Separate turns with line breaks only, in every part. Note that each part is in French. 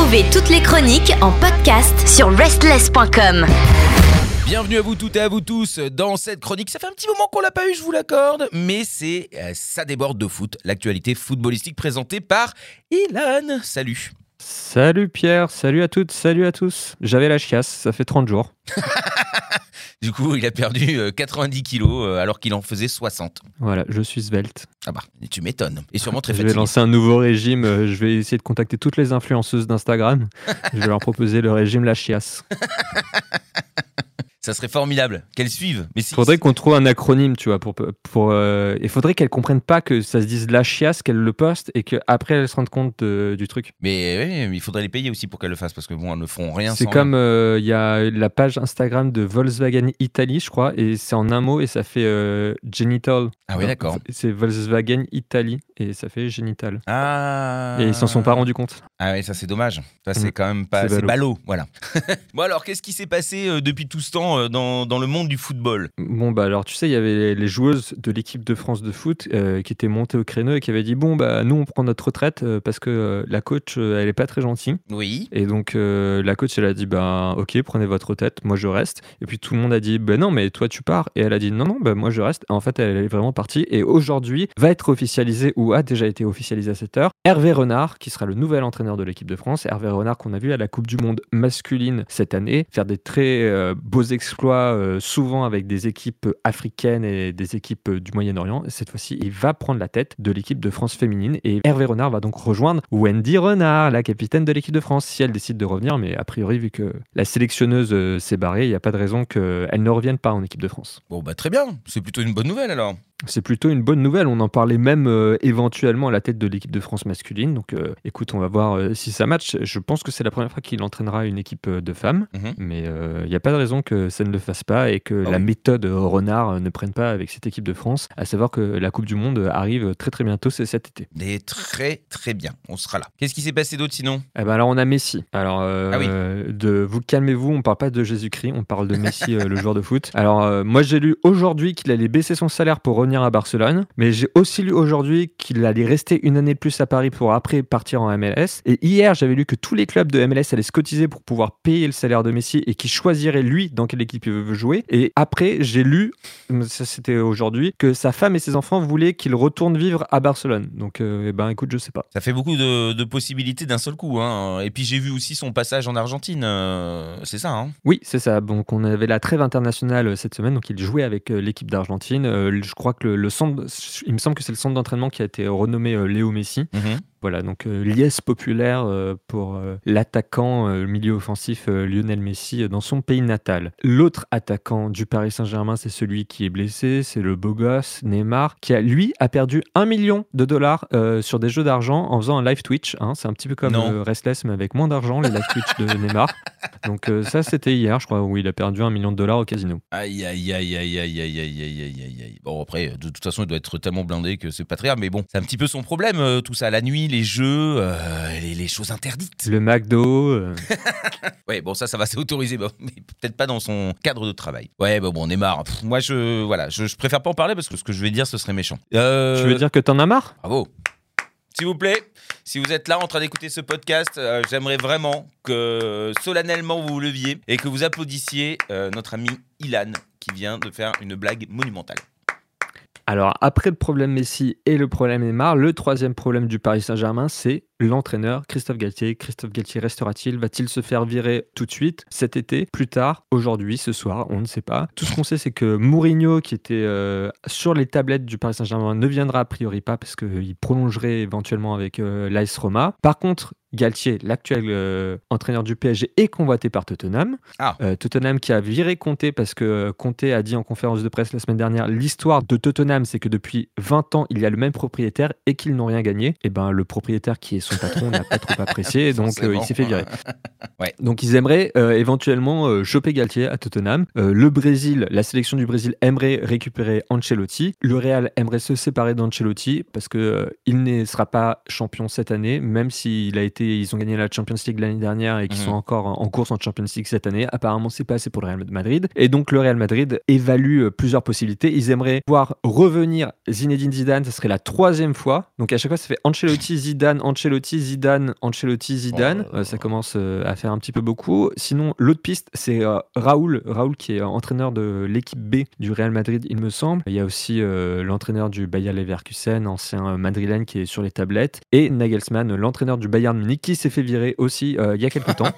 Retrouvez toutes les chroniques en podcast sur restless.com.
Bienvenue à vous toutes et à vous tous dans cette chronique. Ça fait un petit moment qu'on l'a pas eu, je vous l'accorde, mais c'est euh, ça déborde de foot, l'actualité footballistique présentée par Ilan. Salut.
Salut Pierre, salut à toutes, salut à tous. J'avais la chiasse, ça fait 30 jours.
Du coup, il a perdu euh, 90 kilos euh, alors qu'il en faisait 60.
Voilà, je suis svelte.
Ah bah, tu m'étonnes. Et sûrement très
Je vais
fatigué.
lancer un nouveau régime, euh, je vais essayer de contacter toutes les influenceuses d'Instagram. je vais leur proposer le régime la chiasse.
Ça serait formidable qu'elles suivent. Mais si,
Faudrait qu'on trouve un acronyme, tu vois, pour... pour euh, Il faudrait qu'elles comprennent pas que ça se dise la chiasse, qu'elles le postent et qu'après elles se rendent compte de- du truc.
Mais, mais il faudrait les payer aussi pour qu'elles le fassent parce que bon, elles ne font rien
C'est comme euh, il y a la page Instagram de Volkswagen Italie, je crois, et c'est en un mot et ça fait euh, genital.
Ah oui, d'accord.
C'est Volkswagen Italie et ça fait génital.
Ah.
Et ils s'en sont pas rendus compte.
Ah oui, ça c'est dommage. Ça c'est
Mm.
quand même pas.
C'est ballot,
voilà. bon alors, qu'est-ce qui s'est passé euh, depuis tout ce temps euh, dans, dans le monde du football
Bon, bah alors tu sais, il y avait les, les joueuses de l'équipe de France de foot euh, qui étaient montées au créneau et qui avaient dit Bon, bah nous on prend notre retraite euh, parce que euh, la coach elle est pas très gentille.
Oui.
Et donc la coach elle a dit Bah ok, prenez votre retraite, moi je reste. Et puis tout le monde a dit Bah non, mais toi tu pars. Et elle a dit Non, non, bah moi je reste. En fait, elle est vraiment partie et aujourd'hui va être officialisé ou a déjà été officialisé à cette heure Hervé Renard qui sera le nouvel entraîneur de l'équipe de France. Hervé Renard qu'on a vu à la Coupe du Monde masculine cette année faire des très beaux exploits, euh, souvent avec des équipes africaines et des équipes du Moyen-Orient. Cette fois-ci, il va prendre la tête de l'équipe de France féminine et Hervé Renard va donc rejoindre Wendy Renard, la capitaine de l'équipe de France, si elle décide de revenir. Mais a priori, vu que la sélectionneuse euh, s'est barrée, il n'y a pas de raison qu'elle ne revienne pas en équipe de France.
Bon bah très bien. C'est plutôt une bonne nouvelle alors.
C'est plutôt une bonne nouvelle. On en parlait même euh, éventuellement à la tête de l'équipe de France masculine. Donc euh, écoute, on va voir euh, si ça match. Je pense que c'est la première fois qu'il entraînera une équipe de femmes.
Mhm.
Mais il n'y a pas de raison que ça ne le fasse pas et que
Ah
la
oui.
méthode Renard ne prenne pas avec cette équipe de France. À savoir que la Coupe du Monde arrive très très bientôt, c'est cet été.
Mais très très bien. On sera là. Qu'est-ce qui s'est passé d'autre sinon?
Eh ben alors on a Messi. Alors
Ah oui.
de vous calmez-vous, on parle pas de Jésus-Christ, on parle de Messi, le joueur de foot. Alors moi j'ai lu aujourd'hui qu'il allait baisser son salaire pour revenir à Barcelone, mais j'ai aussi lu aujourd'hui qu'il allait rester une année de plus à Paris pour après partir en MLS. Et hier j'avais lu que tous les clubs de MLS allaient se cotiser pour pouvoir payer le salaire de Messi et qu'il choisirait lui dans quelle équipe il veut jouer. Et après j'ai lu, ça c'était aujourd'hui, que sa femme et ses enfants voulaient qu'il retourne vivre à Barcelone. Donc euh, eh ben écoute je sais pas.
Ça fait beaucoup de, de possibilités d'un seul coup. Hein. Et puis j'ai vu aussi son passage en Argentine. euh, c'est ça. Hein
Oui, c'est ça. Donc, on avait la trêve internationale euh, cette semaine. Donc, il jouait avec euh, l'équipe d'Argentine. Euh, je crois que le, centre, il me semble que c'est le centre d'entraînement qui a été renommé euh, Léo Messi.
Mhm.
Voilà, donc euh, liesse populaire euh, pour euh, l'attaquant euh, milieu offensif euh, Lionel Messi euh, dans son pays natal. L'autre attaquant du Paris Saint-Germain, c'est celui qui est blessé, c'est le beau gosse Neymar, qui a lui a perdu un million de dollars euh, sur des jeux d'argent en faisant un live Twitch. hein. C'est un petit peu comme euh, Restless, mais avec moins d'argent, les live Twitch de Neymar. Donc euh, ça, c'était hier, je crois, où il a perdu un million de dollars au casino.
Aïe aïe aïe aïe aïe aïe aïe aïe aïe. Bon après, de toute façon, il doit être tellement blindé que c'est pas très grave. Mais bon, c'est un petit peu son problème, euh, tout ça. La nuit, les jeux, euh, les, les choses interdites.
Le McDo, euh,
Ouais, bon, ça, ça va s'autoriser, mais peut-être pas dans son cadre de travail. Ouais, bah bon, on est marre. Pff, moi, je, voilà, je, je préfère pas en parler parce que ce que je vais dire, ce serait méchant. Euh,
tu veux dire que t'en as marre?
Bravo. S'il vous plaît, si vous êtes là en train d'écouter ce podcast, euh, j'aimerais vraiment que solennellement vous vous leviez et que vous applaudissiez euh, notre ami Ilan qui vient de faire une blague monumentale.
Alors, après le problème Messi et le problème Neymar, le troisième problème du Paris Saint-Germain, c'est l'entraîneur Christophe Galtier. Christophe Galtier restera-t-il? Va-t-il se faire virer tout de suite, cet été, plus tard, aujourd'hui, ce soir? On ne sait pas. Tout ce qu'on sait, c'est que Mourinho, qui était euh, sur les tablettes du Paris Saint-Germain, ne viendra a priori pas parce qu'il prolongerait éventuellement avec euh, l'AS Roma. Par contre, Galtier, l'actuel euh, entraîneur du PSG, est convoité par Tottenham.
Ah.
Euh, Tottenham qui a viré Conte parce que euh, Conte a dit en conférence de presse la semaine dernière l'histoire de Tottenham, c'est que depuis 20 ans, il y a le même propriétaire et qu'ils n'ont rien gagné. Et ben le propriétaire qui est son patron n'a pas trop apprécié, donc euh, il s'est fait virer.
Ouais.
Donc ils aimeraient éventuellement choper Galtier à Tottenham. Le Brésil, la sélection du Brésil aimerait récupérer Ancelotti. Le Real aimerait se séparer d'Ancelotti parce que il ne sera pas champion cette année, même s'il a été été, ils ont gagné la Champions League l'année dernière et qui
Mhm.
sont encore en course en Champions League cette année. Apparemment, c'est pas assez pour le Real Madrid. Et donc, le Real Madrid évalue euh, plusieurs possibilités. Ils aimeraient voir revenir Zinedine Zidane. Ce serait la troisième fois. Donc, à chaque fois, ça fait Ancelotti, Zidane, Ancelotti, Zidane, Ancelotti, Zidane.
Oh.
Euh, ça commence euh, à faire un petit peu beaucoup. Sinon, l'autre piste, c'est euh, Raoul. Raoul, qui est entraîneur de l'équipe B du Real Madrid, il me semble. Il y a aussi euh, l'entraîneur du Bayer Leverkusen, ancien madrilène, qui est sur les tablettes. Et Nagelsmann, l'entraîneur du Bayern Munich, qui s'est fait virer aussi euh, il y a quelques temps.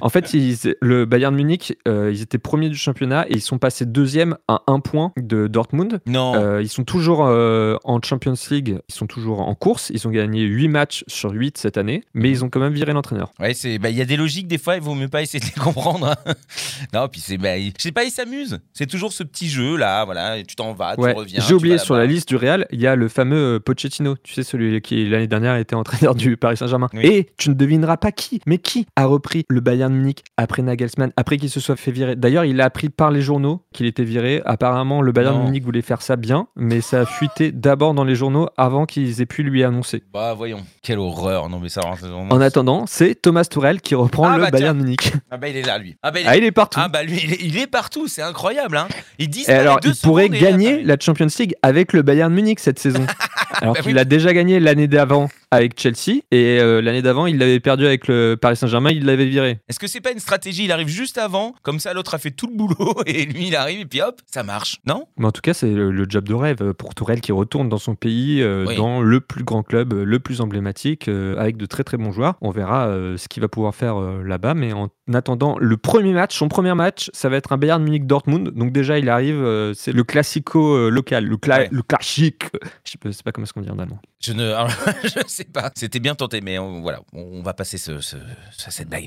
En fait, ils- le Bayern Munich, euh, ils étaient premiers du championnat et ils sont passés deuxième à un point de Dortmund.
Non.
Euh, ils sont toujours en Champions League, ils sont toujours en course. Ils ont gagné 8 matchs sur 8 cette année, mais ils ont quand même viré l'entraîneur.
Ouais, c'est, bah, il y a des logiques, des fois, il vaut mieux pas essayer de les comprendre. hein. non, puis c'est, bah, je sais pas, ils s'amusent. C'est toujours ce petit jeu là, voilà, tu t'en vas,
Ouais,
tu reviens.
J'ai oublié sur la liste du Real, il y a le fameux Pochettino, tu sais celui qui l'année dernière était entraîneur du Paris Saint-Germain.
Oui.
Et tu ne devineras pas qui, mais qui a repris le Bayern Munich après Nagelsmann, après qu'il se soit fait virer. D'ailleurs, il a appris par les journaux qu'il était viré. Apparemment, le Bayern
Non.
Munich voulait faire ça bien, mais ça a fuité d'abord dans les journaux avant qu'ils aient pu lui annoncer.
Bah, voyons. Quelle horreur. Non, mais ça, vraiment.
En attendant, c'est Thomas Tourel qui reprend
Ah,
le
bah,
Bayern Munich.
Ah, bah, il est là, lui. Ah, bah, il est,
Ah, il est partout.
Ah, bah, lui, il est, il est partout. C'est incroyable, hein. Il dit
Et alors, il pourrait gagner la Champions League avec le Bayern Munich cette saison. Alors
Bah
qu'il
oui.
a déjà gagné l'année d'avant avec Chelsea et euh, l'année d'avant, il l'avait perdu avec le Paris Saint-Germain, il l'avait viré.
Est-ce que c'est pas une stratégie? Il arrive juste avant, comme ça, l'autre a fait tout le boulot et lui, il arrive et puis hop, ça marche. Non?
Mais en tout cas, c'est le, le job de rêve pour Tourelle qui retourne dans son pays, euh,
Oui.
dans le plus grand club, euh, le plus emblématique, euh, avec de très très bons joueurs. On verra euh, ce qu'il va pouvoir faire euh, là-bas. Mais en attendant, le premier match, son premier match, ça va être un Bayern Munich-Dortmund. Donc déjà, il arrive, euh, c'est le classico euh, local, le, cla
Ouais.
le classique. Je sais pas, sais pas comment est-ce qu'on dit en allemand.
Je ne alors, je sais pas. C'était bien tenté, mais on, voilà, on, va passer ce, ce- ce- cette blague.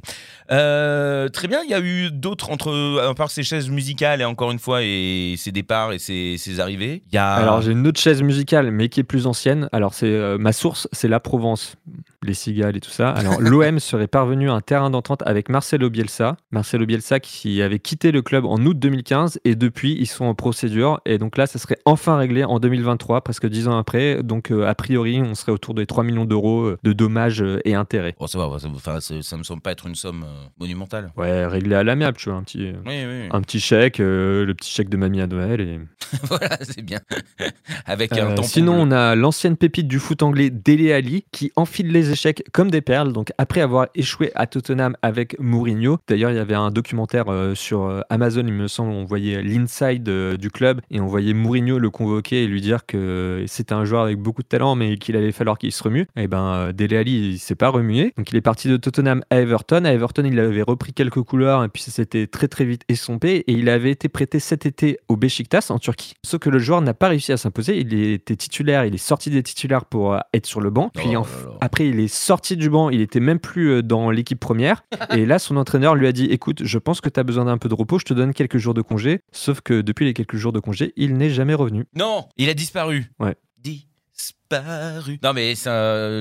Euh, très bien, il y a eu d'autres, entre, à part ces chaises musicales et encore une fois, et ses départs et ses, ses arrivées. Il y a.
Alors j'ai une autre chaise musicale, mais qui est plus ancienne. Alors c'est ma source, c'est la Provence, les cigales et tout ça. Alors l'OM serait parvenu à un terrain d'entente avec Marcelo Bielsa. Marcelo Bielsa qui avait quitté le club en août 2015 et depuis ils sont en procédure et donc là ça serait enfin réglé en 2023, presque dix ans après. Donc euh, a priori on serait autour des 3 millions d'euros euh, de dommages euh, et intérêts.
Bon, ça va, ça, enfin, c'est- ça me semble pas être une somme euh, monumentale.
Ouais, réglé à l'amiable, tu vois, un petit,
Oui, oui.
un petit chèque, euh, le petit chèque de mamie à Noël et
voilà, c'est bien. Avec un tampon
sinon,
bleu.
on a l'ancienne pépite du foot anglais Dele Ali qui enfile les échecs comme des perles. Donc, après avoir échoué à Tottenham avec Mourinho, d'ailleurs, il y avait un documentaire euh, sur euh, Amazon, il me semble, on voyait l'inside euh, du club et on voyait Mourinho le convoquer et lui dire que c'était un joueur avec beaucoup de talent, mais qu'il allait falloir qu'il se remue. Et ben, euh, Dele Ali, il s'est pas remué. Donc, il est parti de Tottenham à Everton. À Everton, il avait repris quelques couleurs et puis ça s'était très très vite estompé. Et il avait été prêté cet été au Besiktas en Turquie. Sauf que le joueur n'a pas réussi à s'imposer. Il était titulaire, il est sorti des titulaires pour être sur le banc. Puis
Oh
en- après, il est sorti du banc, il était même plus dans l'équipe première. Et là, son entraîneur lui a dit Écoute, je pense que tu as besoin d'un peu de repos, je te donne quelques jours de congé. Sauf que depuis les quelques jours de congé, il n'est jamais revenu.
Non, il a disparu.
Ouais.
Disparu. Non, mais ça,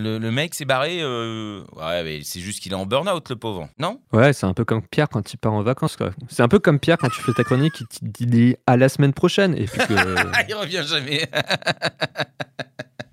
le, le mec s'est barré. euh, Ouais, mais c'est juste qu'il est en burn-out, le pauvre. Non?
Ouais, c'est un peu comme Pierre quand il part en vacances. quoi. C'est un peu comme Pierre quand tu fais ta chronique, il te dit à la semaine prochaine. Et puis que.
Il revient jamais.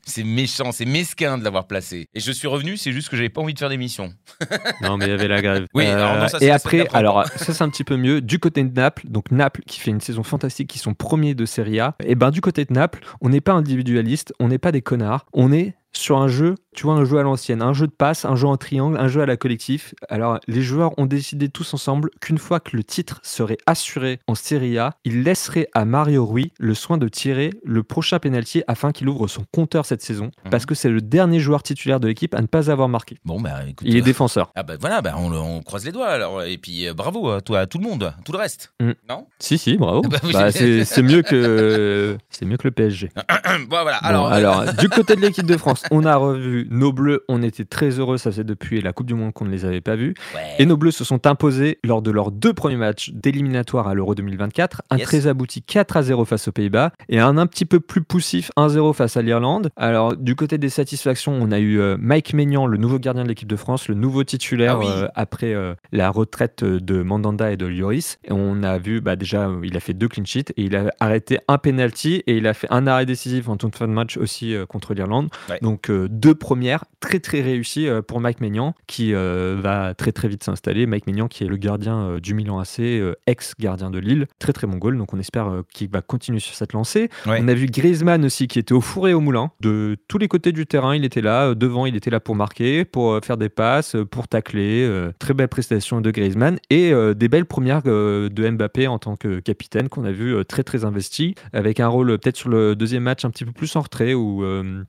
c'est méchant, c'est mesquin de l'avoir placé. Et je suis revenu, c'est juste que j'avais pas envie de faire d'émission.
Non, mais il y avait la grève. Euh,
Oui, alors non, ça,
et après, alors ça c'est un petit peu mieux. Du côté de Naples, donc Naples qui fait une saison fantastique, qui sont premiers de Serie A. Et ben du côté de Naples, on n'est pas individualiste, on n'est pas des connards, on est sur un jeu, tu vois, un jeu à l'ancienne, un jeu de passe, un jeu en triangle, un jeu à la collectif. Alors les joueurs ont décidé tous ensemble qu'une fois que le titre serait assuré en Serie A, ils laisseraient à Mario Rui le soin de tirer le prochain penalty afin qu'il ouvre son compteur cette saison,
Mhm.
parce que c'est le dernier joueur titulaire de l'équipe à ne pas avoir marqué.
Bon, bah écoute.
Il est
euh,
défenseur.
Ah bah voilà, bah, on, croise les doigts alors. Et puis euh, bravo à toi, à tout le monde, à tout le reste.
Mm.
Non?
Si, si, bravo.
Bah
Bah, c'est mieux que c'est mieux que le PSG.
Bon, voilà.
Bon,
Alors,
Alors,
euh,
du côté de l'équipe de France, on a revu nos Bleus. On était très heureux. Ça faisait depuis la Coupe du Monde qu'on ne les avait pas vus.
ouais.
Et nos Bleus se sont imposés lors de leurs deux premiers matchs d'éliminatoire à l'Euro 2024. Un
Yes.
très abouti 4 à 0 face aux Pays-Bas et un un petit peu plus poussif 1-0 face à l'Irlande. Alors, du côté des satisfactions, on a eu euh, Mike Maignan, le nouveau gardien de l'équipe de France, le nouveau titulaire
Ah oui.
euh, après euh, la retraite de Mandanda et de Lloris. Et on a vu, bah, déjà, il a fait deux clean sheets et il a arrêté un penalty et il a fait un arrêt décisif en toute fin de match aussi contre l'Irlande.
Ouais.
Donc, Donc euh, deux premières très très réussies euh, pour Mike Maignan qui euh, va très très vite s'installer. Mike Maignan qui est le gardien du Milan AC, ex-gardien de Lille, très très bon goal. Donc on espère qu'il va continuer sur cette lancée.
Ouais.
On a vu Griezmann aussi qui était au four et au moulin. De tous les côtés du terrain, il était là. Devant, il était là pour marquer, pour faire des passes, pour tacler. Très belle prestation de Griezmann et des belles premières de Mbappé en tant que capitaine qu'on a vu très très investi avec un rôle peut-être sur le deuxième match un petit peu plus en retrait où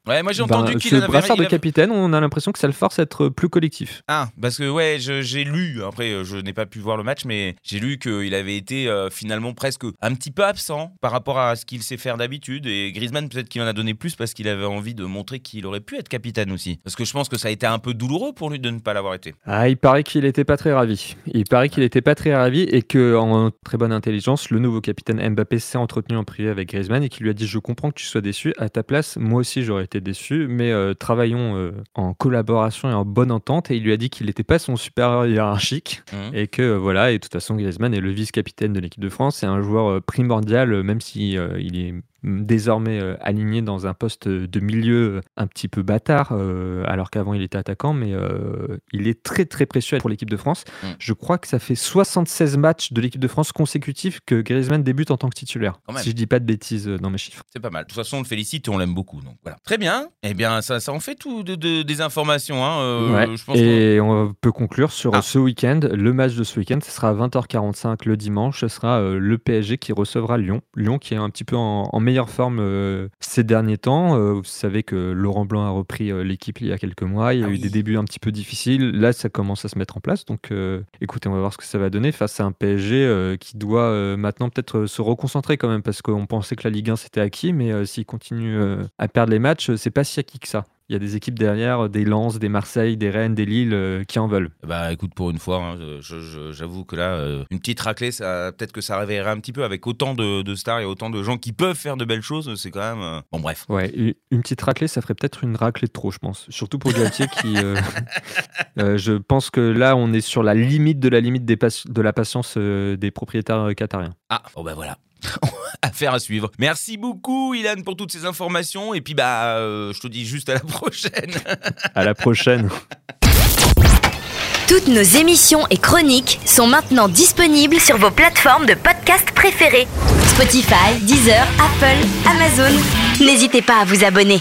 Ouais, moi j'ai
ben,
entendu
ce brassard de capitaine, on a l'impression que ça le force à être plus collectif.
Ah, parce que ouais, j'ai lu, après euh, je n'ai pas pu voir le match, mais j'ai lu qu'il avait été euh, finalement presque un petit peu absent par rapport à ce qu'il sait faire d'habitude. Et Griezmann, peut-être qu'il en a donné plus parce qu'il avait envie de montrer qu'il aurait pu être capitaine aussi. Parce que je pense que ça a été un peu douloureux pour lui de ne pas l'avoir été.
Ah, il paraît qu'il n'était pas très ravi. Il paraît qu'il n'était pas très ravi et que, en très bonne intelligence, le nouveau capitaine Mbappé s'est entretenu en privé avec Griezmann et qui lui a dit Je comprends que tu sois déçu. À ta place, moi aussi j'aurais été déçu, mais euh, travaillons euh, en collaboration et en bonne entente. Et il lui a dit qu'il n'était pas son supérieur hiérarchique
Mhm.
et que euh, voilà. Et de toute façon, Griezmann est le vice-capitaine de l'équipe de France. C'est un joueur primordial, même si il est désormais euh, aligné dans un poste de milieu euh, un petit peu bâtard, euh, alors qu'avant il était attaquant, mais euh, il est très très précieux pour l'équipe de France.
Mm.
Je crois que ça fait 76 matchs de l'équipe de France consécutifs que Griezmann débute en tant que titulaire. Si je dis pas de bêtises dans mes chiffres.
C'est pas mal. De toute façon, on le félicite et on l'aime beaucoup. Donc voilà. Très bien. Eh bien, ça, ça en fait tout de, de- des informations. Hein.
Ouais.
je pense qu'on-
Et on peut conclure sur
Ah.
ce week-end. Le match de ce week-end, ce sera à 20h45 le dimanche. Ce sera le PSG qui recevra Lyon. Lyon qui est un petit peu en, en meilleure forme euh, ces derniers temps. Euh, vous savez que Laurent Blanc a repris euh, l'équipe il y a quelques mois. Il y a
Ah
eu
oui.
des débuts un petit peu difficiles. Là, ça commence à se mettre en place. Donc, écoutez, on va voir ce que ça va donner face à un PSG qui doit maintenant peut-être se reconcentrer quand même parce qu'on pensait que la Ligue 1 c'était acquis, mais s'il continue à perdre les matchs, c'est pas si acquis que ça. Il y a des équipes derrière, des Lens, des Marseille, des Rennes, des Lille euh, qui en veulent.
Bah écoute, pour une fois, hein, j'avoue que là, euh, une petite raclée, ça peut-être que ça réveillerait un petit peu avec autant de, de stars et autant de gens qui peuvent faire de belles choses. C'est quand même. euh, Bon, bref.
Ouais, une- petite raclée, ça ferait peut-être une raclée de trop, je pense. Surtout pour Galtier qui. euh, euh, je pense que là, on est sur la limite de la limite des de la patience euh, des propriétaires euh, qatariens.
Ah, bon bah voilà. Affaire à suivre. Merci beaucoup, Ilan, pour toutes ces informations. Et puis, bah, euh, je te dis juste à la prochaine.
À la prochaine.
Toutes nos émissions et chroniques sont maintenant disponibles sur vos plateformes de podcast préférées. Spotify, Deezer, Apple, Amazon. N'hésitez pas à vous abonner.